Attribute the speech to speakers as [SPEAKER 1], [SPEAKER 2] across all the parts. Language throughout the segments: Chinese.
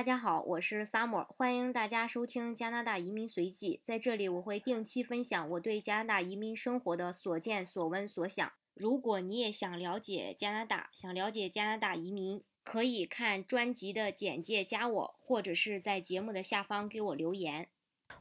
[SPEAKER 1] 大家好，我是 Summer，欢迎大家收听加拿大移民随记。在这里，我会定期分享我对加拿大移民生活的所见所闻所想。如果你也想了解加拿大，想了解加拿大移民，可以看专辑的简介加我，或者是在节目的下方给我留言。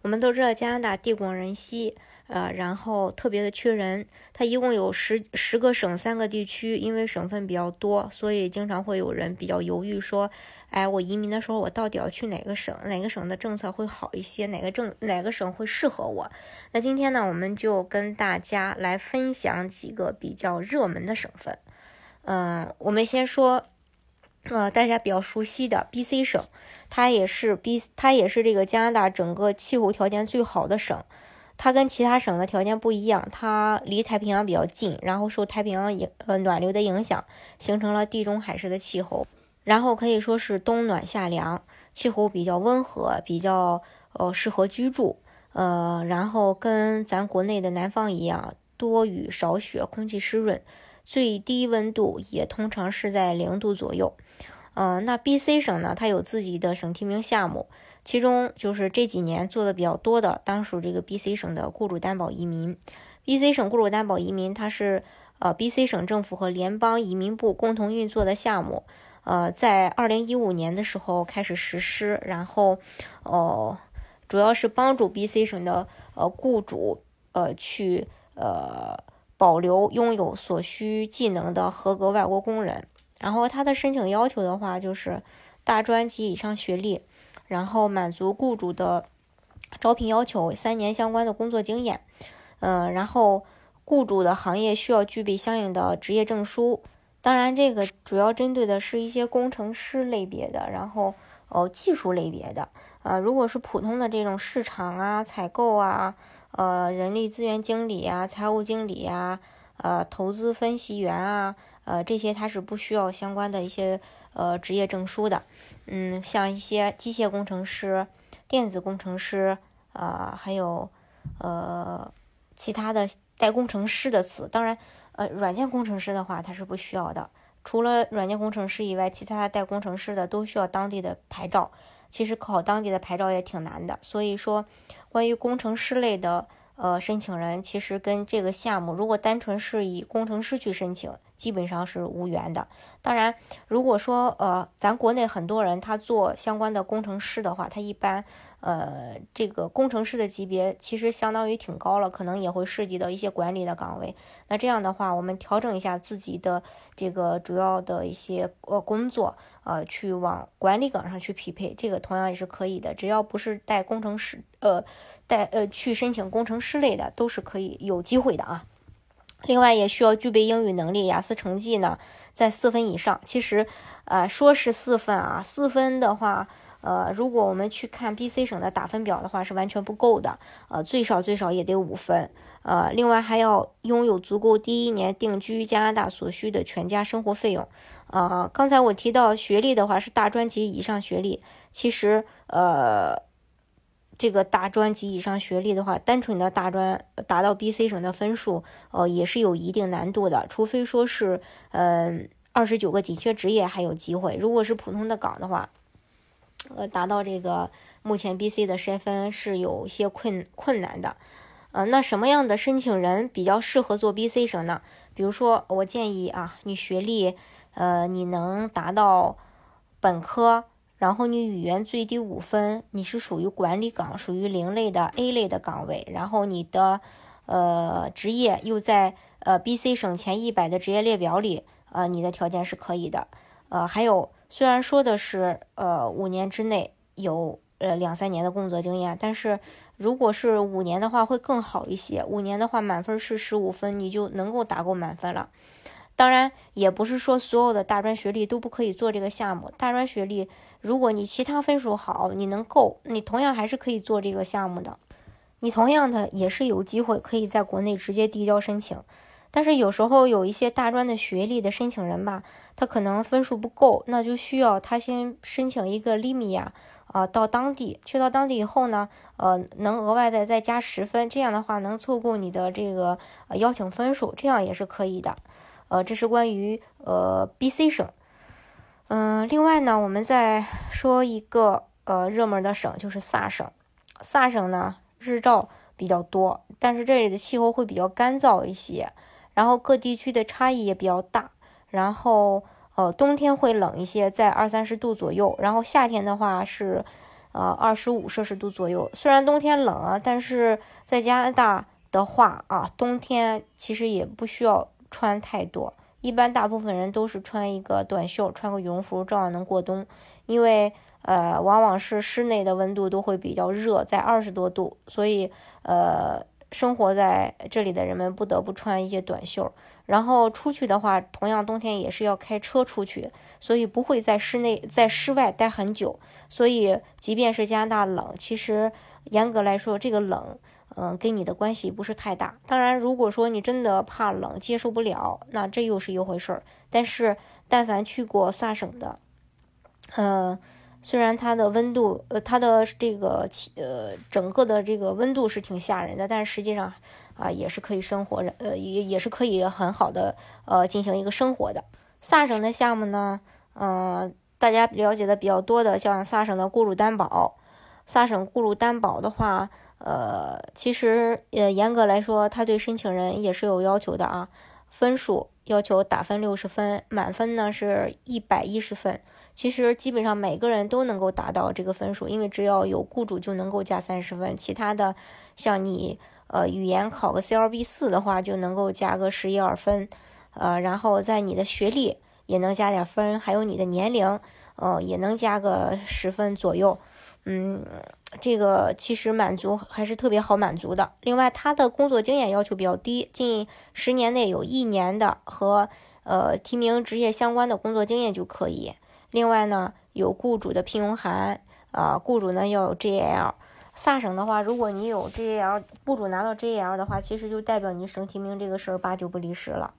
[SPEAKER 1] 我们都知道加拿大地广人稀，呃，然后特别的缺人。它一共有十十个省、三个地区，因为省份比较多，所以经常会有人比较犹豫，说：“哎，我移民的时候，我到底要去哪个省？哪个省的政策会好一些？哪个政哪个省会适合我？”那今天呢，我们就跟大家来分享几个比较热门的省份。嗯，我们先说。呃，大家比较熟悉的 B.C 省，它也是 B，它也是这个加拿大整个气候条件最好的省。它跟其他省的条件不一样，它离太平洋比较近，然后受太平洋影呃暖流的影响，形成了地中海式的气候。然后可以说是冬暖夏凉，气候比较温和，比较呃适合居住。呃，然后跟咱国内的南方一样，多雨少雪，空气湿润。最低温度也通常是在零度左右，呃，那 B.C 省呢，它有自己的省提名项目，其中就是这几年做的比较多的，当属这个 B.C 省的雇主担保移民。B.C 省雇主担保移民，它是呃 B.C 省政府和联邦移民部共同运作的项目，呃，在二零一五年的时候开始实施，然后哦，主要是帮助 B.C 省的呃雇主呃去呃。保留拥有所需技能的合格外国工人，然后他的申请要求的话就是大专及以上学历，然后满足雇主的招聘要求，三年相关的工作经验，嗯，然后雇主的行业需要具备相应的职业证书。当然，这个主要针对的是一些工程师类别的，然后哦技术类别的，啊，如果是普通的这种市场啊、采购啊。呃，人力资源经理呀，财务经理呀，呃，投资分析员啊，呃，这些他是不需要相关的一些呃职业证书的。嗯，像一些机械工程师、电子工程师啊，还有呃其他的带工程师的词。当然，呃，软件工程师的话他是不需要的。除了软件工程师以外，其他带工程师的都需要当地的牌照。其实考当地的牌照也挺难的，所以说，关于工程师类的呃申请人，其实跟这个项目如果单纯是以工程师去申请，基本上是无缘的。当然，如果说呃咱国内很多人他做相关的工程师的话，他一般。呃，这个工程师的级别其实相当于挺高了，可能也会涉及到一些管理的岗位。那这样的话，我们调整一下自己的这个主要的一些呃工作，呃，去往管理岗上去匹配，这个同样也是可以的。只要不是带工程师，呃，带呃去申请工程师类的，都是可以有机会的啊。另外，也需要具备英语能力，雅思成绩呢在四分以上。其实，呃，说是四分啊，四分的话。呃，如果我们去看 B.C 省的打分表的话，是完全不够的。呃，最少最少也得五分。呃，另外还要拥有足够第一年定居加拿大所需的全家生活费用。呃，刚才我提到学历的话是大专及以上学历，其实呃，这个大专及以上学历的话，单纯的大专达到 B.C 省的分数，呃，也是有一定难度的。除非说是嗯二十九个紧缺职业还有机会，如果是普通的岗的话。呃，达到这个目前 B.C 的筛分是有些困困难的，呃，那什么样的申请人比较适合做 B.C 省呢？比如说，我建议啊，你学历，呃，你能达到本科，然后你语言最低五分，你是属于管理岗，属于零类的 A 类的岗位，然后你的呃职业又在呃 B.C 省前一百的职业列表里，呃，你的条件是可以的，呃，还有。虽然说的是，呃，五年之内有呃两三年的工作经验，但是如果是五年的话会更好一些。五年的话满分是十五分，你就能够打够满分了。当然，也不是说所有的大专学历都不可以做这个项目。大专学历，如果你其他分数好，你能够，你同样还是可以做这个项目的。你同样的也是有机会可以在国内直接递交申请。但是有时候有一些大专的学历的申请人吧，他可能分数不够，那就需要他先申请一个 Limia 啊，到当地去到当地以后呢，呃，能额外的再加十分，这样的话能凑够你的这个邀请分数，这样也是可以的。呃，这是关于呃 BC 省。嗯，另外呢，我们再说一个呃热门的省，就是萨省。萨省呢，日照比较多，但是这里的气候会比较干燥一些，然后各地区的差异也比较大。然后呃，冬天会冷一些，在二三十度左右，然后夏天的话是呃二十五摄氏度左右。虽然冬天冷啊，但是在加拿大的话啊，冬天其实也不需要穿太多。一般大部分人都是穿一个短袖，穿个羽绒服，照样能过冬。因为呃，往往是室内的温度都会比较热，在二十多度，所以呃，生活在这里的人们不得不穿一些短袖。然后出去的话，同样冬天也是要开车出去，所以不会在室内、在室外待很久。所以，即便是加拿大冷，其实严格来说，这个冷。嗯，跟你的关系不是太大。当然，如果说你真的怕冷，接受不了，那这又是一回事儿。但是，但凡去过萨省的，呃，虽然它的温度，呃，它的这个气，呃，整个的这个温度是挺吓人的，但是实际上啊，也是可以生活，呃，也也是可以很好的，呃，进行一个生活的。萨省的项目呢，嗯，大家了解的比较多的，像萨省的雇主担保，萨省雇主担保的话。呃，其实呃，严格来说，他对申请人也是有要求的啊。分数要求打分六十分，满分呢是一百一十分。其实基本上每个人都能够达到这个分数，因为只要有雇主就能够加三十分。其他的，像你呃语言考个 CLB 四的话，就能够加个十一二分。呃，然后在你的学历也能加点分，还有你的年龄，呃，也能加个十分左右。嗯，这个其实满足还是特别好满足的。另外，他的工作经验要求比较低，近十年内有一年的和呃提名职业相关的工作经验就可以。另外呢，有雇主的聘用函，啊，雇主呢要有 JL。萨省的话，如果你有 JL，雇主拿到 JL 的话，其实就代表你省提名这个事儿八九不离十了，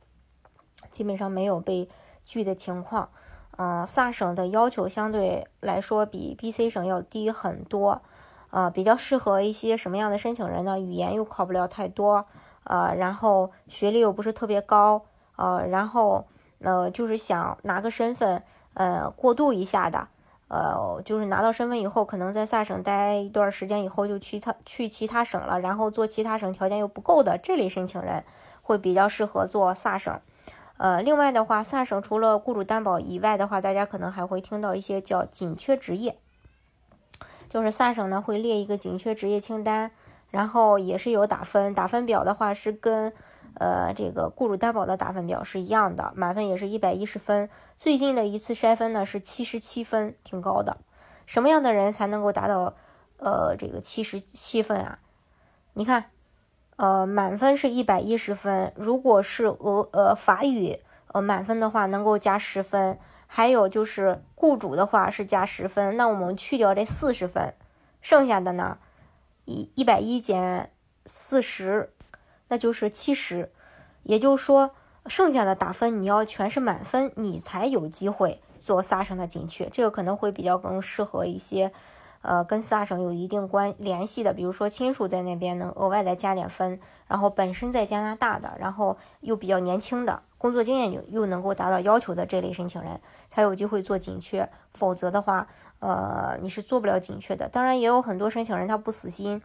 [SPEAKER 1] 基本上没有被拒的情况。嗯，萨省的要求相对来说比 BC 省要低很多，啊，比较适合一些什么样的申请人呢？语言又考不了太多，呃，然后学历又不是特别高，呃，然后呃，就是想拿个身份，呃，过渡一下的，呃，就是拿到身份以后，可能在萨省待一段时间以后就去他去其他省了，然后做其他省条件又不够的这类申请人，会比较适合做萨省。呃，另外的话，萨省除了雇主担保以外的话，大家可能还会听到一些叫紧缺职业，就是萨省呢会列一个紧缺职业清单，然后也是有打分，打分表的话是跟呃这个雇主担保的打分表是一样的，满分也是一百一十分。最近的一次筛分呢是七十七分，挺高的。什么样的人才能够达到呃这个七十七分啊？你看。呃，满分是一百一十分，如果是俄呃法语呃满分的话，能够加十分。还有就是雇主的话是加十分，那我们去掉这四十分，剩下的呢，一一百一减四十，那就是七十。也就是说，剩下的打分你要全是满分，你才有机会做萨省的紧缺。这个可能会比较更适合一些。呃，跟萨省有一定关联系的，比如说亲属在那边能额外再加点分，然后本身在加拿大的，然后又比较年轻的，工作经验又又能够达到要求的这类申请人，才有机会做紧缺，否则的话，呃，你是做不了紧缺的。当然，也有很多申请人他不死心，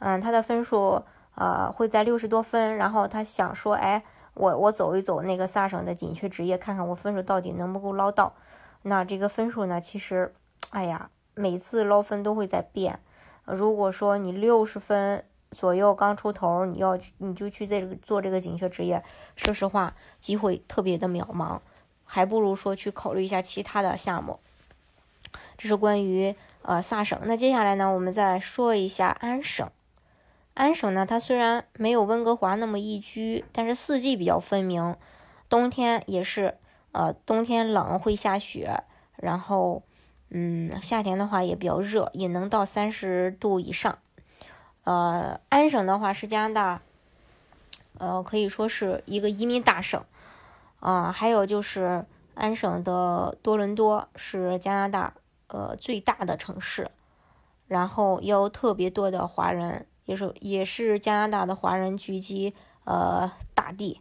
[SPEAKER 1] 嗯，他的分数呃会在六十多分，然后他想说，哎，我我走一走那个萨省的紧缺职业，看看我分数到底能不能够捞到。那这个分数呢，其实，哎呀。每次捞分都会在变，如果说你六十分左右刚出头，你要你就去这个做这个紧缺职业，说实话机会特别的渺茫，还不如说去考虑一下其他的项目。这是关于呃萨省。那接下来呢，我们再说一下安省。安省呢，它虽然没有温哥华那么宜居，但是四季比较分明，冬天也是呃冬天冷会下雪，然后。嗯，夏天的话也比较热，也能到三十度以上。呃，安省的话是加拿大，呃，可以说是一个移民大省。啊，还有就是安省的多伦多是加拿大呃最大的城市，然后也有特别多的华人，也是也是加拿大的华人聚集呃大地。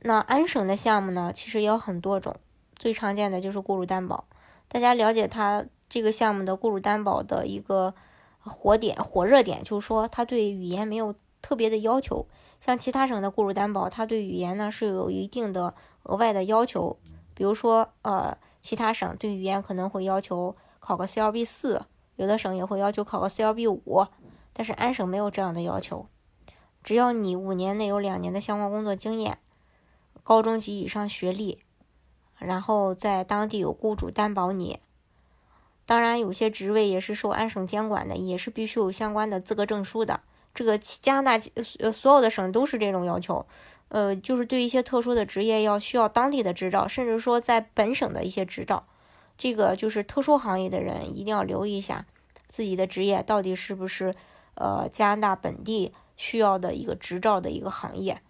[SPEAKER 1] 那安省的项目呢，其实也有很多种。最常见的就是雇主担保。大家了解它这个项目的雇主担保的一个火点、火热点，就是说它对语言没有特别的要求。像其他省的雇主担保，它对语言呢是有一定的额外的要求。比如说，呃，其他省对语言可能会要求考个 CLB 四，有的省也会要求考个 CLB 五，但是安省没有这样的要求。只要你五年内有两年的相关工作经验，高中及以上学历，然后在当地有雇主担保你。当然，有些职位也是受安省监管的，也是必须有相关的资格证书的。这个加拿大呃所有的省都是这种要求，呃，就是对一些特殊的职业要需要当地的执照，甚至说在本省的一些执照。这个就是特殊行业的人一定要留意一下自己的职业到底是不是呃加拿大本地。需要的一个执照的一个行业，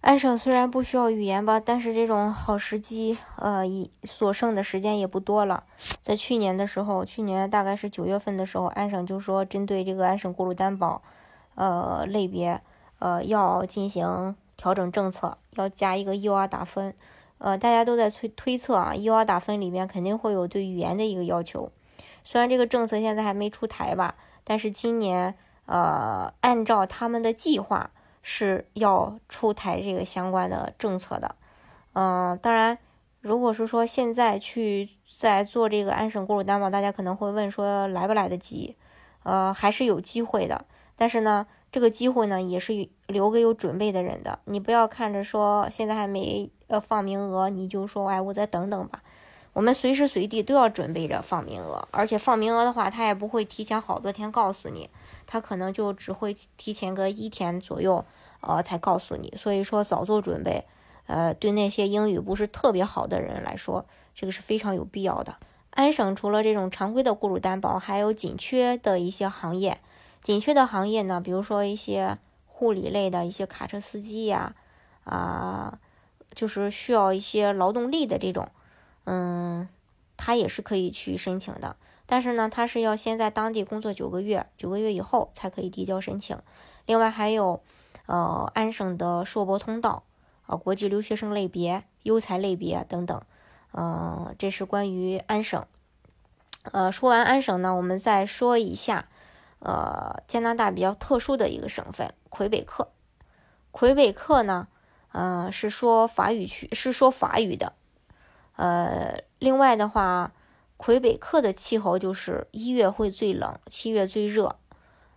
[SPEAKER 1] 安省虽然不需要语言吧，但是这种好时机，呃，已所剩的时间也不多了。在去年的时候，去年大概是九月份的时候，安省就说针对这个安省雇主担保，呃，类别，呃，要进行调整政策，要加一个 UR 打分，呃，大家都在推推测啊，UR 打分里面肯定会有对语言的一个要求。虽然这个政策现在还没出台吧，但是今年。呃，按照他们的计划是要出台这个相关的政策的。嗯，当然，如果是说现在去在做这个安省雇主担保，大家可能会问说来不来得及？呃，还是有机会的。但是呢，这个机会呢也是留给有准备的人的。你不要看着说现在还没呃放名额，你就说哎，我再等等吧。我们随时随地都要准备着放名额，而且放名额的话，他也不会提前好多天告诉你。他可能就只会提前个一天左右，呃，才告诉你。所以说早做准备，呃，对那些英语不是特别好的人来说，这个是非常有必要的。安省除了这种常规的雇主担保，还有紧缺的一些行业。紧缺的行业呢，比如说一些护理类的一些卡车司机呀，啊，就是需要一些劳动力的这种，嗯，他也是可以去申请的。但是呢，他是要先在当地工作九个月，九个月以后才可以递交申请。另外还有，呃，安省的硕博通道，啊，国际留学生类别、优才类别等等。嗯，这是关于安省。呃，说完安省呢，我们再说一下，呃，加拿大比较特殊的一个省份——魁北克。魁北克呢，嗯，是说法语区，是说法语的。呃，另外的话。魁北克的气候就是一月会最冷，七月最热。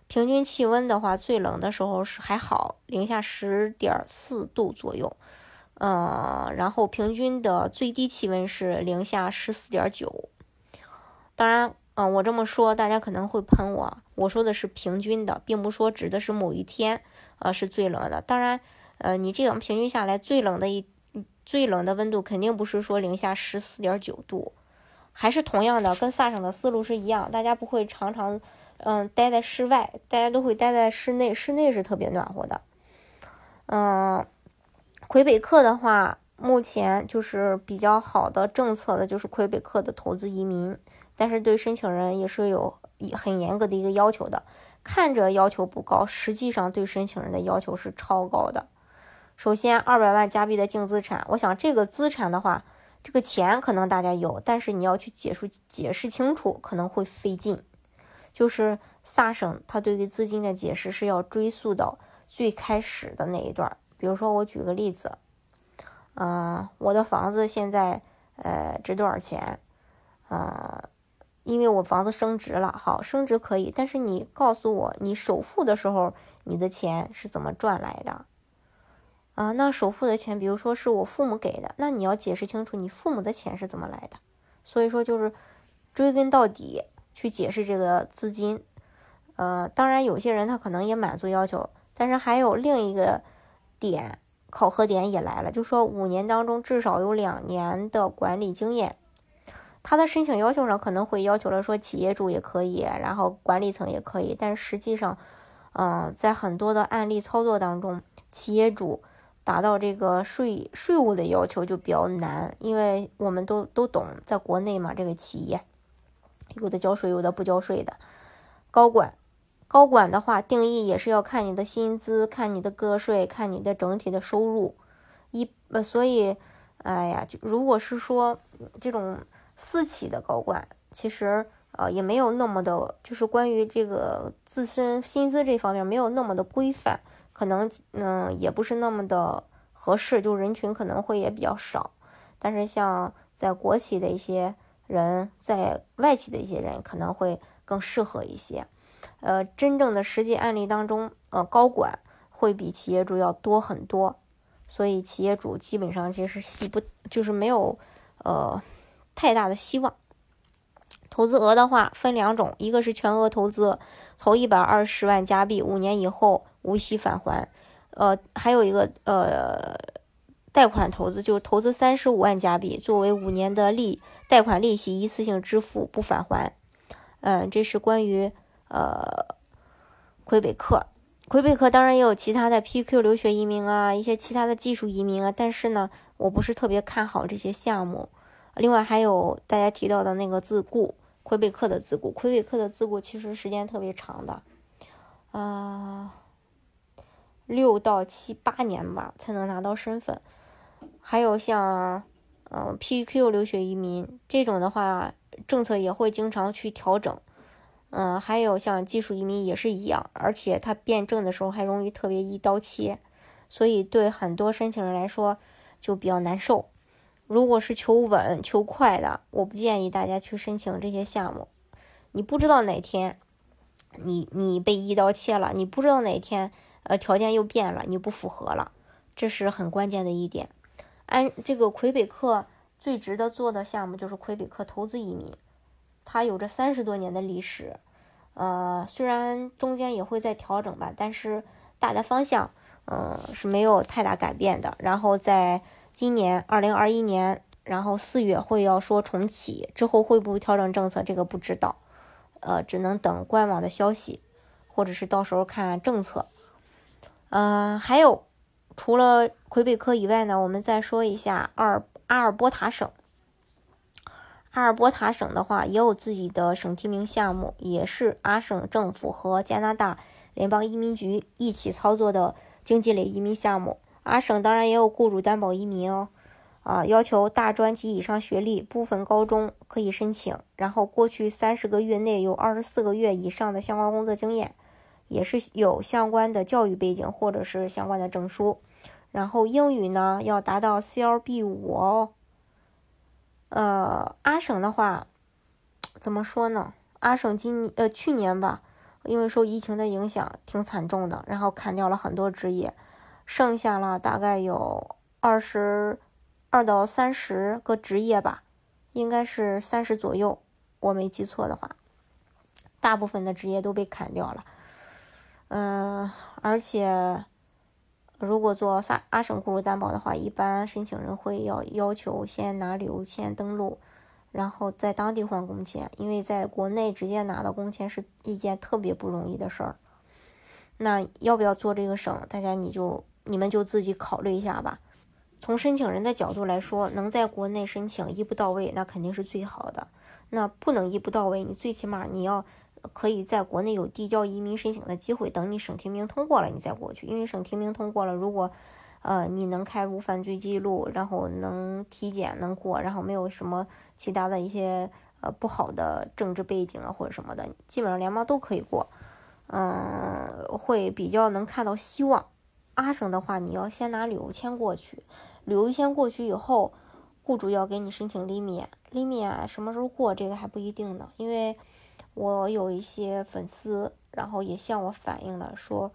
[SPEAKER 1] 平均气温的话，最冷的时候是还好，零下十点四度左右。嗯，然后平均的最低气温是零下十四点九。当然，嗯，我这么说大家可能会喷我，我说的是平均的，并不说指的是某一天，呃，是最冷的。当然，呃，你这样平均下来，最冷的一最冷的温度肯定不是说零下十四点九度。还是同样的，跟萨省的思路是一样，大家不会常常，嗯，待在室外，大家都会待在室内，室内是特别暖和的。嗯，魁北克的话，目前就是比较好的政策的，就是魁北克的投资移民，但是对申请人也是有很严格的一个要求的。看着要求不高，实际上对申请人的要求是超高的。首先，二百万加币的净资产，我想这个资产的话。这个钱可能大家有，但是你要去解释解释清楚，可能会费劲。就是萨省，它对于资金的解释是要追溯到最开始的那一段。比如说，我举个例子，嗯，我的房子现在呃值多少钱？嗯，因为我房子升值了，好，升值可以，但是你告诉我，你首付的时候你的钱是怎么赚来的？啊，那首付的钱，比如说是我父母给的，那你要解释清楚你父母的钱是怎么来的。所以说就是追根到底去解释这个资金。呃，当然有些人他可能也满足要求，但是还有另一个点考核点也来了，就说五年当中至少有两年的管理经验。他的申请要求上可能会要求了说企业主也可以，然后管理层也可以，但实际上，嗯，在很多的案例操作当中，企业主。达到这个税税务的要求就比较难，因为我们都都懂，在国内嘛，这个企业有的交税，有的不交税的。高管，高管的话定义也是要看你的薪资，看你的个税，看你的整体的收入。一呃，所以哎呀，就如果是说这种私企的高管，其实呃也没有那么的，就是关于这个自身薪资这方面没有那么的规范，可能嗯也不是那么的合适，就人群可能会也比较少。但是像在国企的一些人，在外企的一些人可能会更适合一些。呃，真正的实际案例当中，呃，高管会比企业主要多很多。所以企业主基本上其实希不就是没有，呃，太大的希望。投资额的话分两种，一个是全额投资，投一百二十万加币，五年以后无息返还。呃，还有一个呃，贷款投资，就是投资三十五万加币，作为五年的利贷款利息，一次性支付不返还。嗯，这是关于呃魁北克。魁北克当然也有其他的 PQ 留学移民啊，一些其他的技术移民啊，但是呢，我不是特别看好这些项目。另外还有大家提到的那个自雇，魁北克的自雇，魁北克的自雇其实时间特别长的，啊，六到七八年吧才能拿到身份。还有像嗯 PQ 留学移民这种的话，政策也会经常去调整。嗯，还有像技术移民也是一样，而且它变证的时候还容易特别一刀切，所以对很多申请人来说就比较难受。如果是求稳求快的，我不建议大家去申请这些项目。你不知道哪天你你被一刀切了，你不知道哪天呃条件又变了，你不符合了，这是很关键的一点。按这个魁北克最值得做的项目就是魁北克投资移民。它有着三十多年的历史，呃，虽然中间也会再调整吧，但是大的方向，嗯，是没有太大改变的。然后在今年二零二一年，然后四月会要说重启，之后会不会调整政策，这个不知道，呃，只能等官网的消息，或者是到时候看政策。嗯，还有除了魁北克以外呢，我们再说一下阿尔阿尔伯塔省。阿尔伯塔省的话也有自己的省提名项目，也是阿省政府和加拿大联邦移民局一起操作的经济类移民项目。阿省当然也有雇主担保移民哦，啊，要求大专及以上学历，部分高中可以申请，然后过去三十个月内有二十四个月以上的相关工作经验，也是有相关的教育背景或者是相关的证书，然后英语呢要达到 CLB 五哦。呃，阿省的话，怎么说呢？阿省今呃去年吧，因为受疫情的影响，挺惨重的，然后砍掉了很多职业，剩下了大概有二十二到三十个职业吧，应该是三十左右，我没记错的话，大部分的职业都被砍掉了。嗯，而且。如果做萨阿省雇主担保的话，一般申请人会要要求先拿旅游签登录，然后在当地换工签，因为在国内直接拿到工签是一件特别不容易的事儿。那要不要做这个省？大家你就你们就自己考虑一下吧。从申请人的角度来说，能在国内申请一步到位，那肯定是最好的。那不能一步到位，你最起码你要。可以在国内有递交移民申请的机会，等你省提名通过了，你再过去。因为省提名通过了，如果，呃，你能开无犯罪记录，然后能体检能过，然后没有什么其他的一些呃不好的政治背景啊或者什么的，基本上联邦都可以过。嗯，会比较能看到希望。阿省的话，你要先拿旅游签过去，旅游签过去以后，雇主要给你申请利免，利免什么时候过这个还不一定呢，因为。我有一些粉丝，然后也向我反映了，说，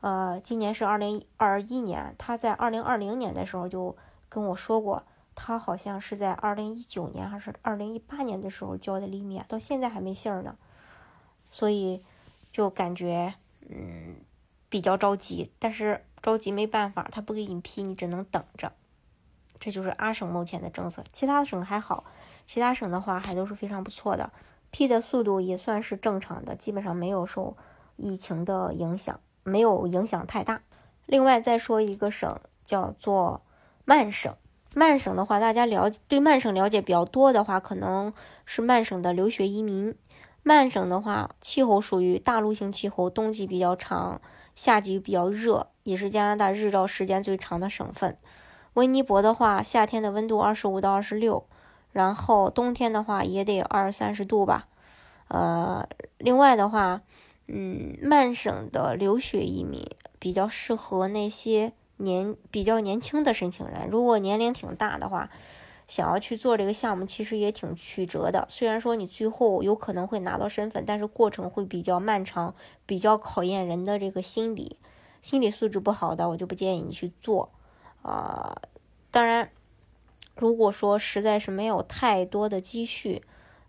[SPEAKER 1] 呃，今年是二零二一年，他在二零二零年的时候就跟我说过，他好像是在二零一九年还是二零一八年的时候交的立面，到现在还没信儿呢，所以就感觉嗯比较着急，但是着急没办法，他不给你批，你只能等着，这就是阿省目前的政策，其他省还好，其他省的话还都是非常不错的。批的速度也算是正常的，基本上没有受疫情的影响，没有影响太大。另外再说一个省，叫做曼省。曼省的话，大家了解对曼省了解比较多的话，可能是曼省的留学移民。曼省的话，气候属于大陆性气候，冬季比较长，夏季比较热，也是加拿大日照时间最长的省份。温尼伯的话，夏天的温度二十五到二十六，然后冬天的话也得二三十度吧。呃，另外的话，嗯，曼省的留学移民比较适合那些年比较年轻的申请人，如果年龄挺大的话。想要去做这个项目，其实也挺曲折的。虽然说你最后有可能会拿到身份，但是过程会比较漫长，比较考验人的这个心理。心理素质不好的，我就不建议你去做。啊，当然，如果说实在是没有太多的积蓄，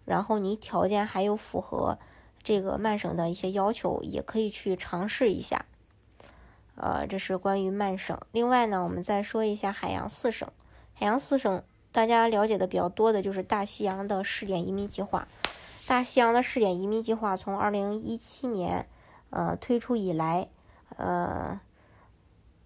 [SPEAKER 1] 然后你条件还有符合这个曼省的一些要求，也可以去尝试一下。呃，这是关于曼省。另外呢，我们再说一下海洋四省。海洋四省。大家了解的比较多的就是大西洋的试点移民计划。大西洋的试点移民计划从二零一七年呃推出以来，呃，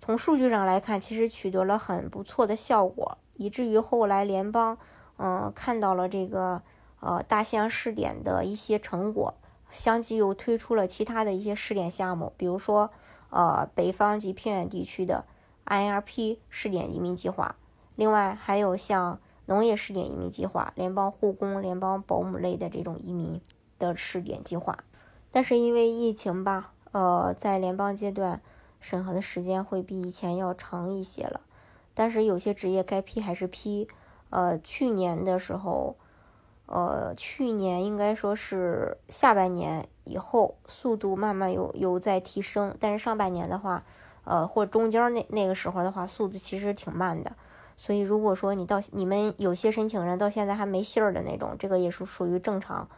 [SPEAKER 1] 从数据上来看，其实取得了很不错的效果，以至于后来联邦嗯看到了这个呃大西洋试点的一些成果，相继又推出了其他的一些试点项目，比如说呃北方及偏远地区的 INRP 试点移民计划。另外还有像农业试点移民计划、联邦护工、联邦保姆类的这种移民的试点计划，但是因为疫情吧，呃，在联邦阶段审核的时间会比以前要长一些了。但是有些职业该批还是批。呃，去年的时候，呃，去年应该说是下半年以后，速度慢慢有有在提升，但是上半年的话，呃，或中间那那个时候的话，速度其实挺慢的。所以，如果说你到你们有些申请人到现在还没信儿的那种，这个也是属于正常。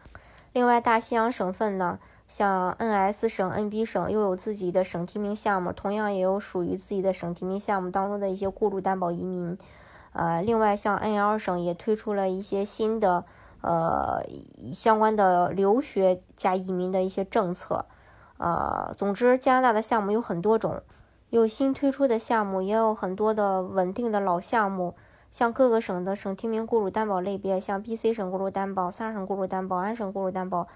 [SPEAKER 1] 另外，大西洋省份呢，像 NS 省、NB 省又有自己的省提名项目，同样也有属于自己的省提名项目当中的一些雇主担保移民。呃，另外像 NL 省也推出了一些新的呃相关的留学加移民的一些政策。呃，总之，加拿大的项目有很多种。有新推出的项目，也有很多的稳定的老项目，像各个省的省提名雇主担保类别，像 B.C 省雇主担保、三省雇主担保、安省雇主担保，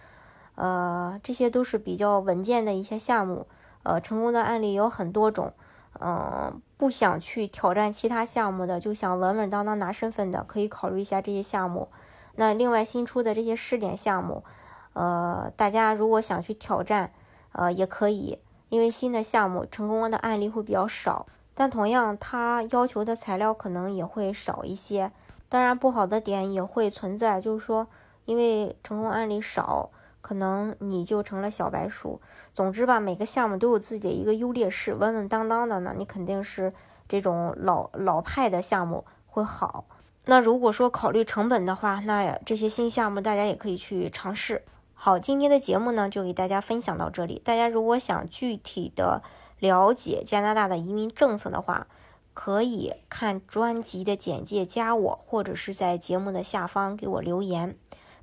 [SPEAKER 1] 呃，这些都是比较稳健的一些项目，呃，成功的案例有很多种。嗯，不想去挑战其他项目的，就想稳稳当当拿身份的，可以考虑一下这些项目。那另外新出的这些试点项目，呃，大家如果想去挑战，呃，也可以。因为新的项目成功的案例会比较少，但同样它要求的材料可能也会少一些。当然，不好的点也会存在，就是说，因为成功案例少，可能你就成了小白鼠。总之吧，每个项目都有自己的一个优劣势，稳稳当当的呢，你肯定是这种老老派的项目会好。那如果说考虑成本的话，那这些新项目大家也可以去尝试。好，今天的节目呢，就给大家分享到这里。大家如果想具体的了解加拿大的移民政策的话，可以看专辑的简介加我，或者是在节目的下方给我留言。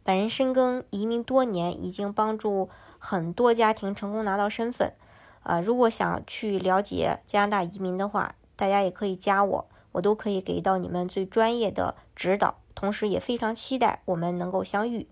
[SPEAKER 1] 本人深耕移民多年，已经帮助很多家庭成功拿到身份。啊，如果想去了解加拿大移民的话，大家也可以加我，我都可以给到你们最专业的指导。同时，也非常期待我们能够相遇。